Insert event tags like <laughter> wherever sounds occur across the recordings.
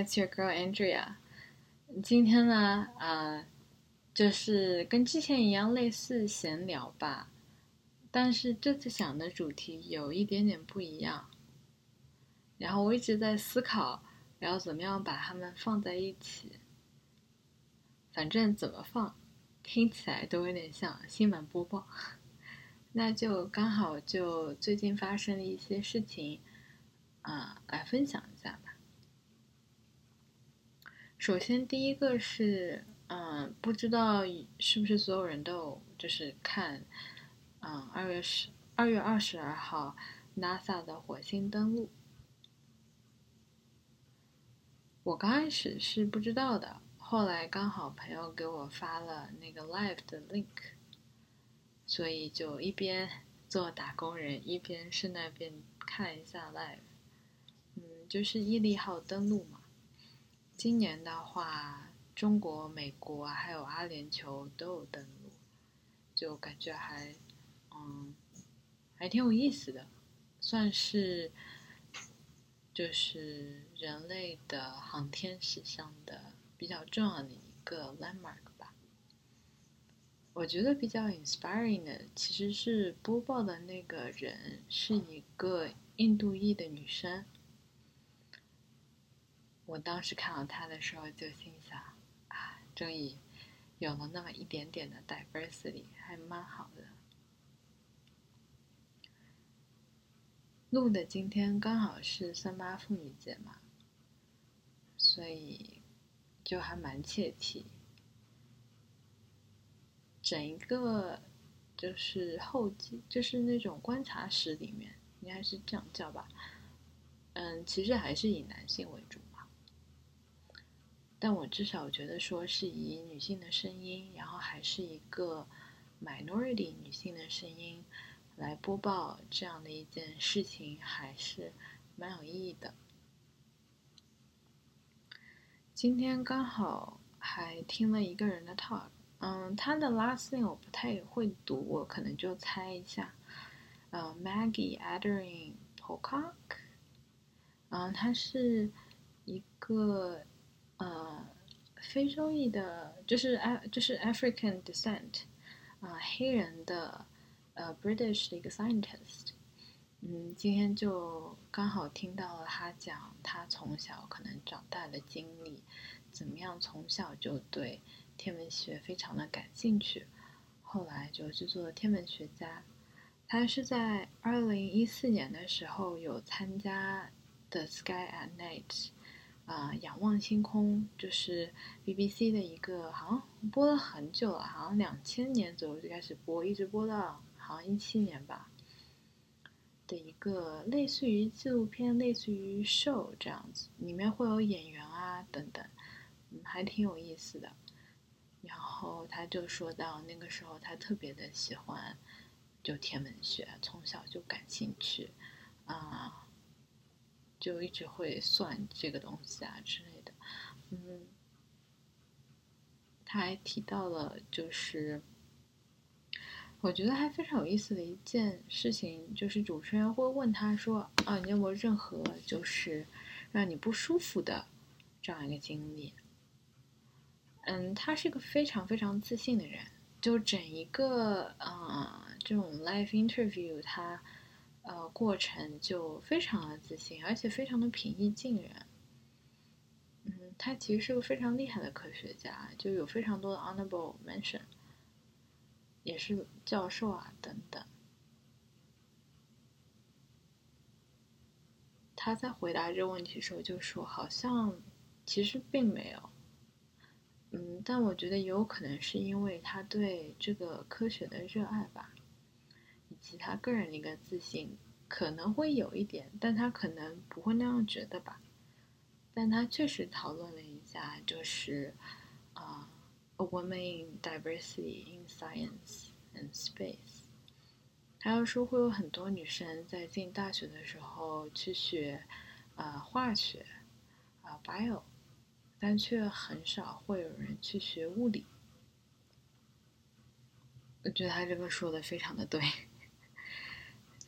it's your girl Andrea。今天呢，呃，就是跟之前一样，类似闲聊吧，但是这次想的主题有一点点不一样。然后我一直在思考，然后怎么样把它们放在一起。反正怎么放，听起来都有点像新闻播报。<laughs> 那就刚好就最近发生的一些事情，啊，来分享一下吧。首先，第一个是，嗯，不知道是不是所有人都有就是看，嗯，二月十二月二十二号，NASA 的火星登陆。我刚开始是不知道的，后来刚好朋友给我发了那个 live 的 link，所以就一边做打工人，一边是那边看一下 live。嗯，就是毅力号登陆嘛。今年的话，中国、美国还有阿联酋都有登陆，就感觉还，嗯，还挺有意思的，算是就是人类的航天史上的比较重要的一个 landmark 吧。我觉得比较 inspiring 的其实是播报的那个人是一个印度裔的女生。我当时看到他的时候，就心想啊，终于有了那么一点点的 diversity，还蛮好的。录的今天刚好是三八妇女节嘛，所以就还蛮切题。整一个就是后记，就是那种观察室里面，应该是这样叫吧。嗯，其实还是以男性为主。但我至少觉得说是以女性的声音，然后还是一个 minority 女性的声音来播报这样的一件事情，还是蛮有意义的。今天刚好还听了一个人的 talk，嗯，他的 last name 我不太会读，我可能就猜一下，呃，Maggie Adering Pocock，嗯，他是一个。呃，非洲裔的，就是 A 就是 African descent，啊，黑人的，呃，British 的一个 scientist，嗯，今天就刚好听到了他讲他从小可能长大的经历，怎么样从小就对天文学非常的感兴趣，后来就去做了天文学家。他是在二零一四年的时候有参加 The Sky at Night。啊，仰望星空就是 BBC 的一个，好像播了很久了，好像两千年左右就开始播，一直播到好像一七年吧。的一个类似于纪录片，类似于 show 这样子，里面会有演员啊等等，嗯，还挺有意思的。然后他就说到那个时候他特别的喜欢就天文学，从小就感兴趣啊。就一直会算这个东西啊之类的，嗯，他还提到了，就是我觉得还非常有意思的一件事情，就是主持人会问他说：“啊，你有没有任何就是让你不舒服的这样一个经历？”嗯，他是一个非常非常自信的人，就整一个啊这种 live interview 他。呃，过程就非常的自信，而且非常的平易近人。嗯，他其实是个非常厉害的科学家，就有非常多的 honorable mention，也是教授啊等等。他在回答这个问题的时候就说：“好像其实并没有。”嗯，但我觉得也有可能是因为他对这个科学的热爱吧。其他个人的一个自信可能会有一点，但他可能不会那样觉得吧。但他确实讨论了一下，就是啊，a woman in diversity in science and space。他又说会有很多女生在进大学的时候去学啊化学啊 bio，但却很少会有人去学物理。我觉得他这个说的非常的对。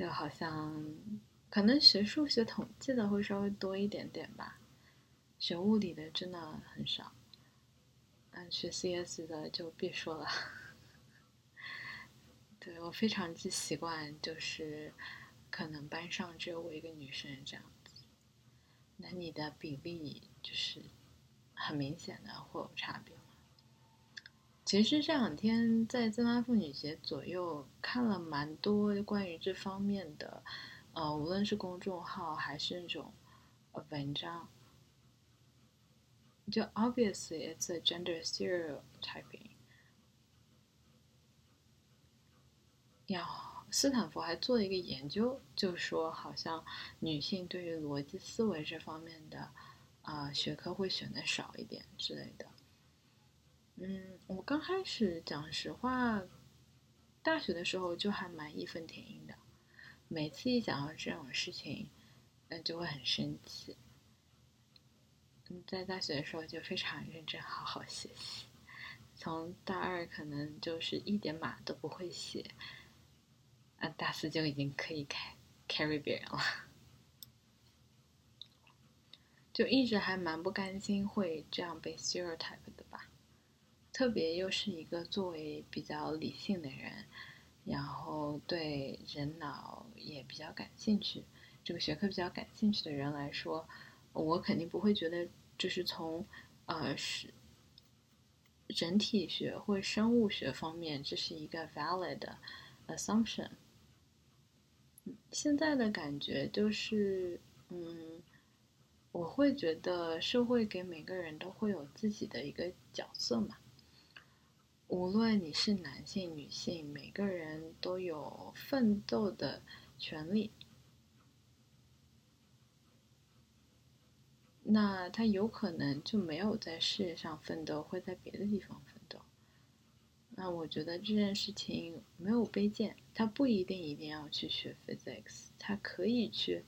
就好像可能学数学统计的会稍微多一点点吧，学物理的真的很少，嗯，学 CS 的就别说了。<laughs> 对我非常之习惯，就是可能班上只有我一个女生这样子，那你的比例就是很明显的会有差别。其实这两天在增拉妇女节左右看了蛮多关于这方面的，呃，无论是公众号还是那种呃文章。就 obviously it's a gender stereotyping。呀，斯坦福还做了一个研究，就说好像女性对于逻辑思维这方面的啊学科会选的少一点之类的。嗯，我刚开始讲实话，大学的时候就还蛮义愤填膺的，每次一讲到这种事情，嗯，就会很生气。嗯在大学的时候就非常认真，好好学习。从大二可能就是一点码都不会写，啊，大四就已经可以开 carry 别人了。就一直还蛮不甘心会这样被 stereotype 的。特别又是一个作为比较理性的人，然后对人脑也比较感兴趣，这个学科比较感兴趣的人来说，我肯定不会觉得。就是从，呃，是人体学或生物学方面，这是一个 valid assumption。现在的感觉就是，嗯，我会觉得社会给每个人都会有自己的一个角色嘛，无论你是男性、女性，每个人都有奋斗的权利。那他有可能就没有在事业上奋斗，会在别的地方奋斗。那我觉得这件事情没有卑贱，他不一定一定要去学 physics，他可以去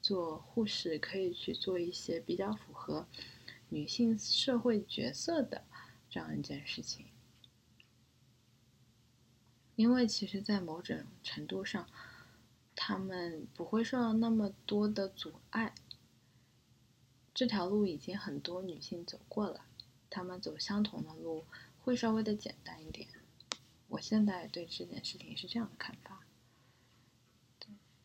做护士，可以去做一些比较符合女性社会角色的这样一件事情。因为其实，在某种程度上，他们不会受到那么多的阻碍。这条路已经很多女性走过了，她们走相同的路会稍微的简单一点。我现在对这件事情是这样的看法。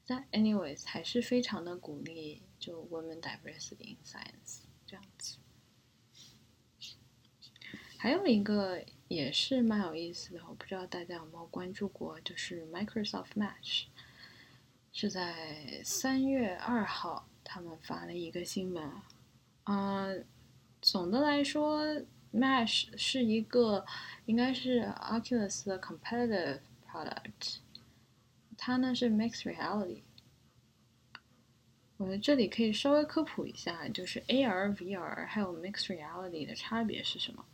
但 anyways 还是非常的鼓励就 women diversity in science 这样子。还有一个也是蛮有意思的，我不知道大家有没有关注过，就是 Microsoft Match 是在三月二号他们发了一个新闻。嗯，总的来说，Mesh 是一个应该是 Oculus 的 competitive product。它呢是 Mixed Reality。我们这里可以稍微科普一下，就是 AR、VR 还有 Mixed Reality 的差别是什么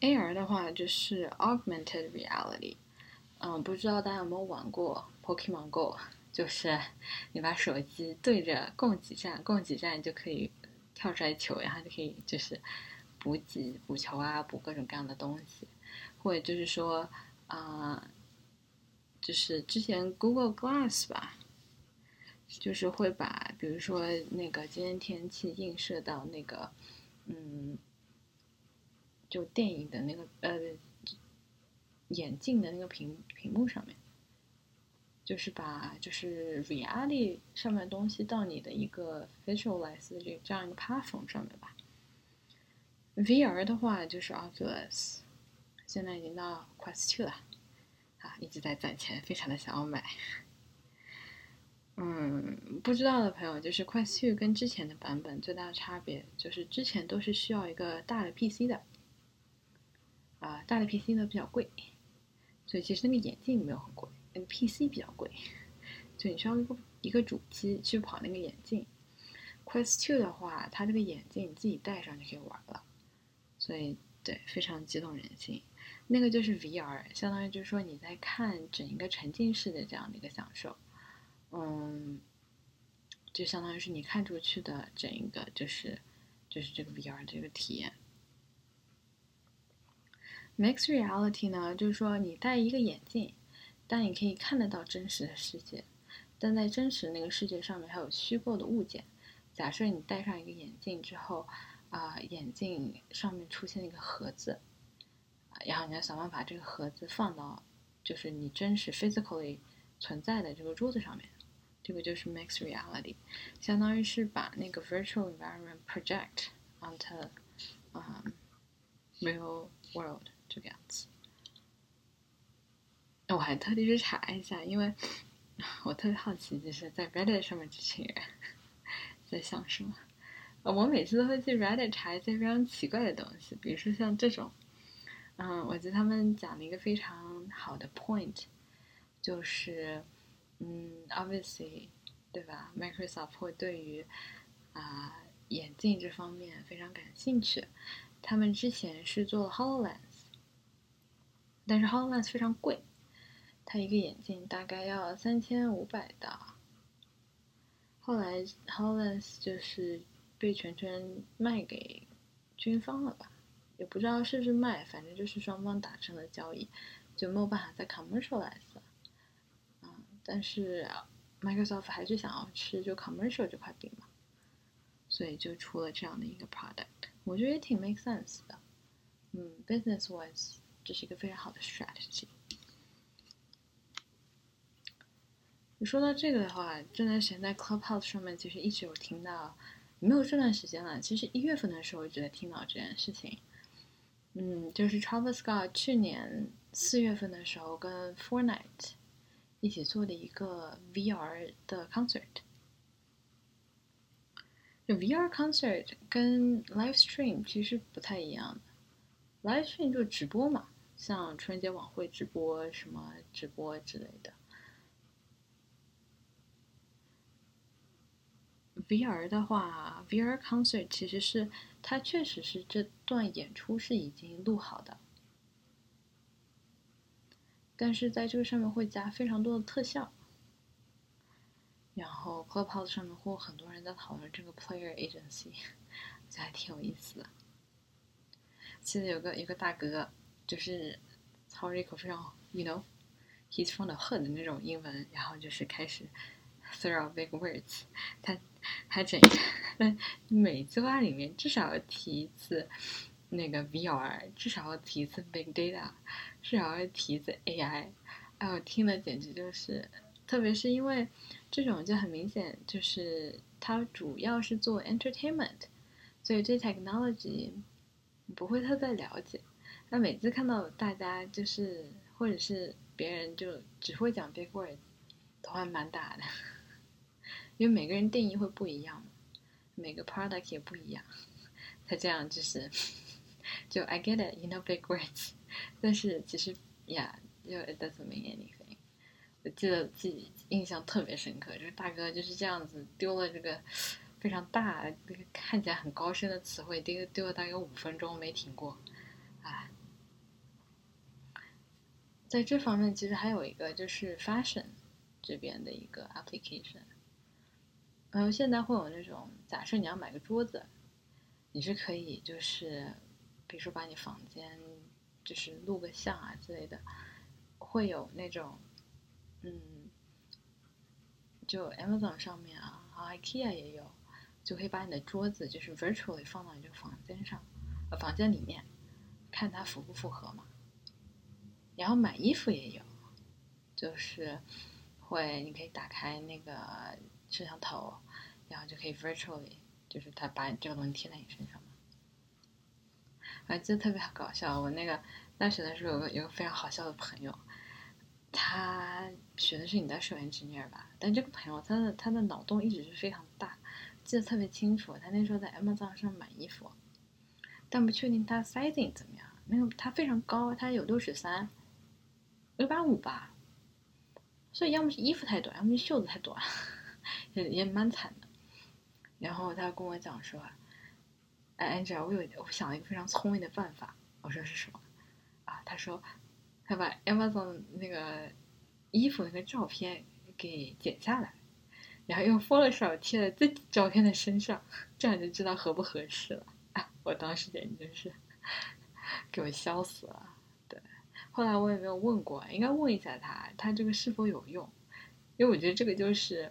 ？AR 的话就是 Augmented Reality。嗯，不知道大家有没有玩过 Pokemon Go？就是你把手机对着供给站，供给站就可以跳出来球，然后就可以就是补给、补球啊，补各种各样的东西。或者就是说，啊，就是之前 Google Glass 吧，就是会把比如说那个今天天气映射到那个，嗯，就电影的那个呃眼镜的那个屏屏幕上面。就是把就是 reality 上面的东西到你的一个 visualize 的这这样一个 platform 上面吧。VR 的话就是 Oculus，现在已经到 Quest Two 了，啊，一直在攒钱，非常的想要买。嗯，不知道的朋友，就是 Quest Two 跟之前的版本最大的差别就是之前都是需要一个大的 PC 的，啊，大的 PC 呢比较贵，所以其实那个眼镜没有很贵。那 PC 比较贵，就你需要一个一个主机去跑那个眼镜。Quest Two 的话，它这个眼镜你自己戴上就可以玩了，所以对非常激动人心。那个就是 VR，相当于就是说你在看整一个沉浸式的这样的一个享受，嗯，就相当于是你看出去的整一个就是就是这个 VR 这个体验。Mixed Reality 呢，就是说你戴一个眼镜。但你可以看得到真实的世界，但在真实那个世界上面还有虚构的物件，假设你戴上一个眼镜之后，啊，眼镜上面出现一个盒子，然后你要想办法把这个盒子放到就是你真实 physically 存在的这个桌子上面，这个就是 mixed reality，相当于是把那个 virtual environment project onto 啊 real world 这个样子。我还特地去查一下，因为我特别好奇，就是在 Reddit 上面这群人在想什么。我每次都会去 Reddit 查一些非常奇怪的东西，比如说像这种，嗯，我觉得他们讲了一个非常好的 point，就是，嗯，obviously，对吧？Microsoft 会对于啊眼镜这方面非常感兴趣，他们之前是做 Hololens，但是 Hololens 非常贵。它一个眼镜大概要三千五百刀，后来 Hololens 就是被全权卖给军方了吧？也不知道是不是卖，反正就是双方达成了交易，就没有办法再 commercialize 了。嗯，但是 Microsoft 还是想要吃就 commercial 这块饼嘛，所以就出了这样的一个 product，我觉得也挺 make sense 的。嗯，business wise 这是一个非常好的 strategy。你说到这个的话，这段时间在 Clubhouse 上面其实一直有听到，没有这段时间了。其实一月份的时候一直在听到这件事情。嗯，就是 Travis Scott 去年四月份的时候跟 Fortnite 一起做的一个 VR 的 concert。就 VR concert 跟 live stream 其实不太一样的，live stream 就直播嘛，像春节晚会直播什么直播之类的。VR 的话，VR concert 其实是它确实是这段演出是已经录好的，但是在这个上面会加非常多的特效，然后 Clubhouse 上面会有很多人在讨论这个 Player Agency，<laughs> 我觉得还挺有意思的。记得有个有个大哥，就是操着一口非常，you know，he's from the hood 的那种英文，然后就是开始 <laughs> throw big words，他。<laughs> 还整，个 <laughs> 每句话里面至少要提一次那个 VR，至少要提一次 Big Data，至少要提一次 AI。哎，我听了简直就是，特别是因为这种就很明显，就是它主要是做 entertainment，所以这 technology 不会特别了解。那每次看到大家就是或者是别人就只会讲 big words，头还蛮大的。<laughs> 因为每个人定义会不一样，每个 product 也不一样，他这样就是，就 I get it, you know big words，<laughs> 但是其实呀，就 it doesn't mean anything。我记得自己印象特别深刻，就是大哥就是这样子丢了这个非常大、那个看起来很高深的词汇，丢丢了大概五分钟没停过，啊，在这方面其实还有一个就是 fashion 这边的一个 application。然后现在会有那种，假设你要买个桌子，你是可以就是，比如说把你房间就是录个像啊之类的，会有那种，嗯，就 Amazon 上面啊，啊 IKEA 也有，就可以把你的桌子就是 virtually 放到你这个房间上，呃房间里面，看它符不符合嘛。然后买衣服也有，就是会你可以打开那个。摄像头，然后就可以 virtually，就是他把你这个东西贴在你身上嘛。还记得特别搞笑，我那个大学的时候有个有个非常好笑的朋友，他学的是你的手研职业吧？但这个朋友他的他的脑洞一直是非常大，记得特别清楚。他那时候在 Amazon 上买衣服，但不确定他 sizing 怎么样。那个他非常高，他有六尺三，六八五吧。所以要么是衣服太短，要么是袖子太短。也也蛮惨的，然后他跟我讲说：“哎，Angel，我有我想了一个非常聪明的办法。”我说：“是什么？”啊，他说：“他把 Amazon 那个衣服那个照片给剪下来，然后用 Photoshop 贴在自己照片的身上，这样就知道合不合适了。”，我当时简直是 <laughs> 给我笑死了。后来我也没有问过，应该问一下他，他这个是否有用？因为我觉得这个就是。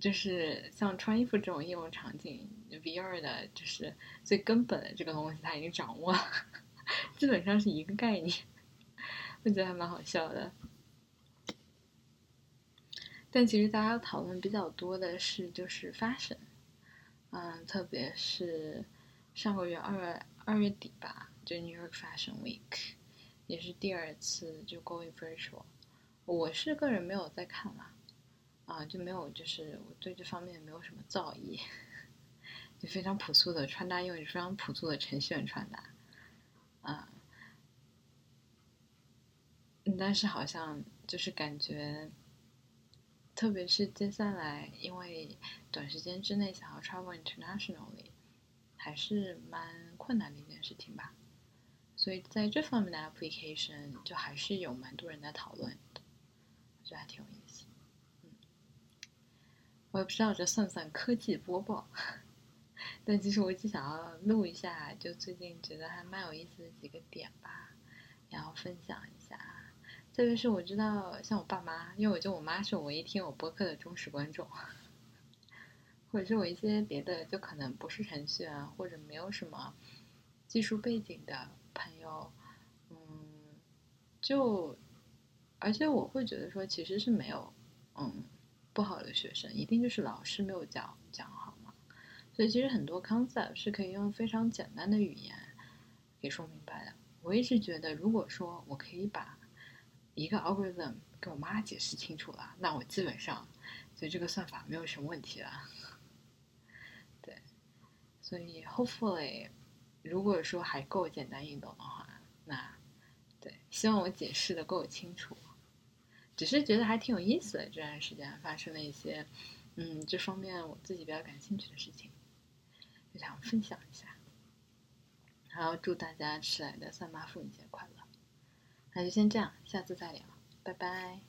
就是像穿衣服这种应用场景，VR 的就是最根本的这个东西，他已经掌握了，基本上是一个概念，我觉得还蛮好笑的。但其实大家讨论比较多的是就是 fashion，嗯，特别是上个月二月二月底吧，就 New York Fashion Week，也是第二次就 going virtual，我是个人没有在看啦。啊，就没有，就是我对这方面没有什么造诣，<laughs> 就非常朴素的穿搭，用非常朴素的程序员穿搭，啊，但是好像就是感觉，特别是接下来，因为短时间之内想要 travel internationally，还是蛮困难的一件事情吧，所以在这方面的 application 就还是有蛮多人在讨论的，我觉得还挺有意思。嗯我也不知道这算不算科技播报，<laughs> 但其实我一直想要录一下，就最近觉得还蛮有意思的几个点吧，然后分享一下。特别是我知道，像我爸妈，因为我觉得我妈是我唯一听我播客的忠实观众，或者是我一些别的就可能不是程序员或者没有什么技术背景的朋友，嗯，就而且我会觉得说，其实是没有，嗯。不好的学生一定就是老师没有教讲好嘛，所以其实很多 concept 是可以用非常简单的语言给说明白的。我一直觉得，如果说我可以把一个 algorithm 给我妈解释清楚了，那我基本上所以这个算法没有什么问题了。<laughs> 对，所以 hopefully 如果说还够简单易懂的话，那对，希望我解释的够清楚。只是觉得还挺有意思的，这段时间发生了一些，嗯，这方面我自己比较感兴趣的事情，就想分享一下。然后祝大家迟来的三八妇女节快乐。那就先这样，下次再聊，拜拜。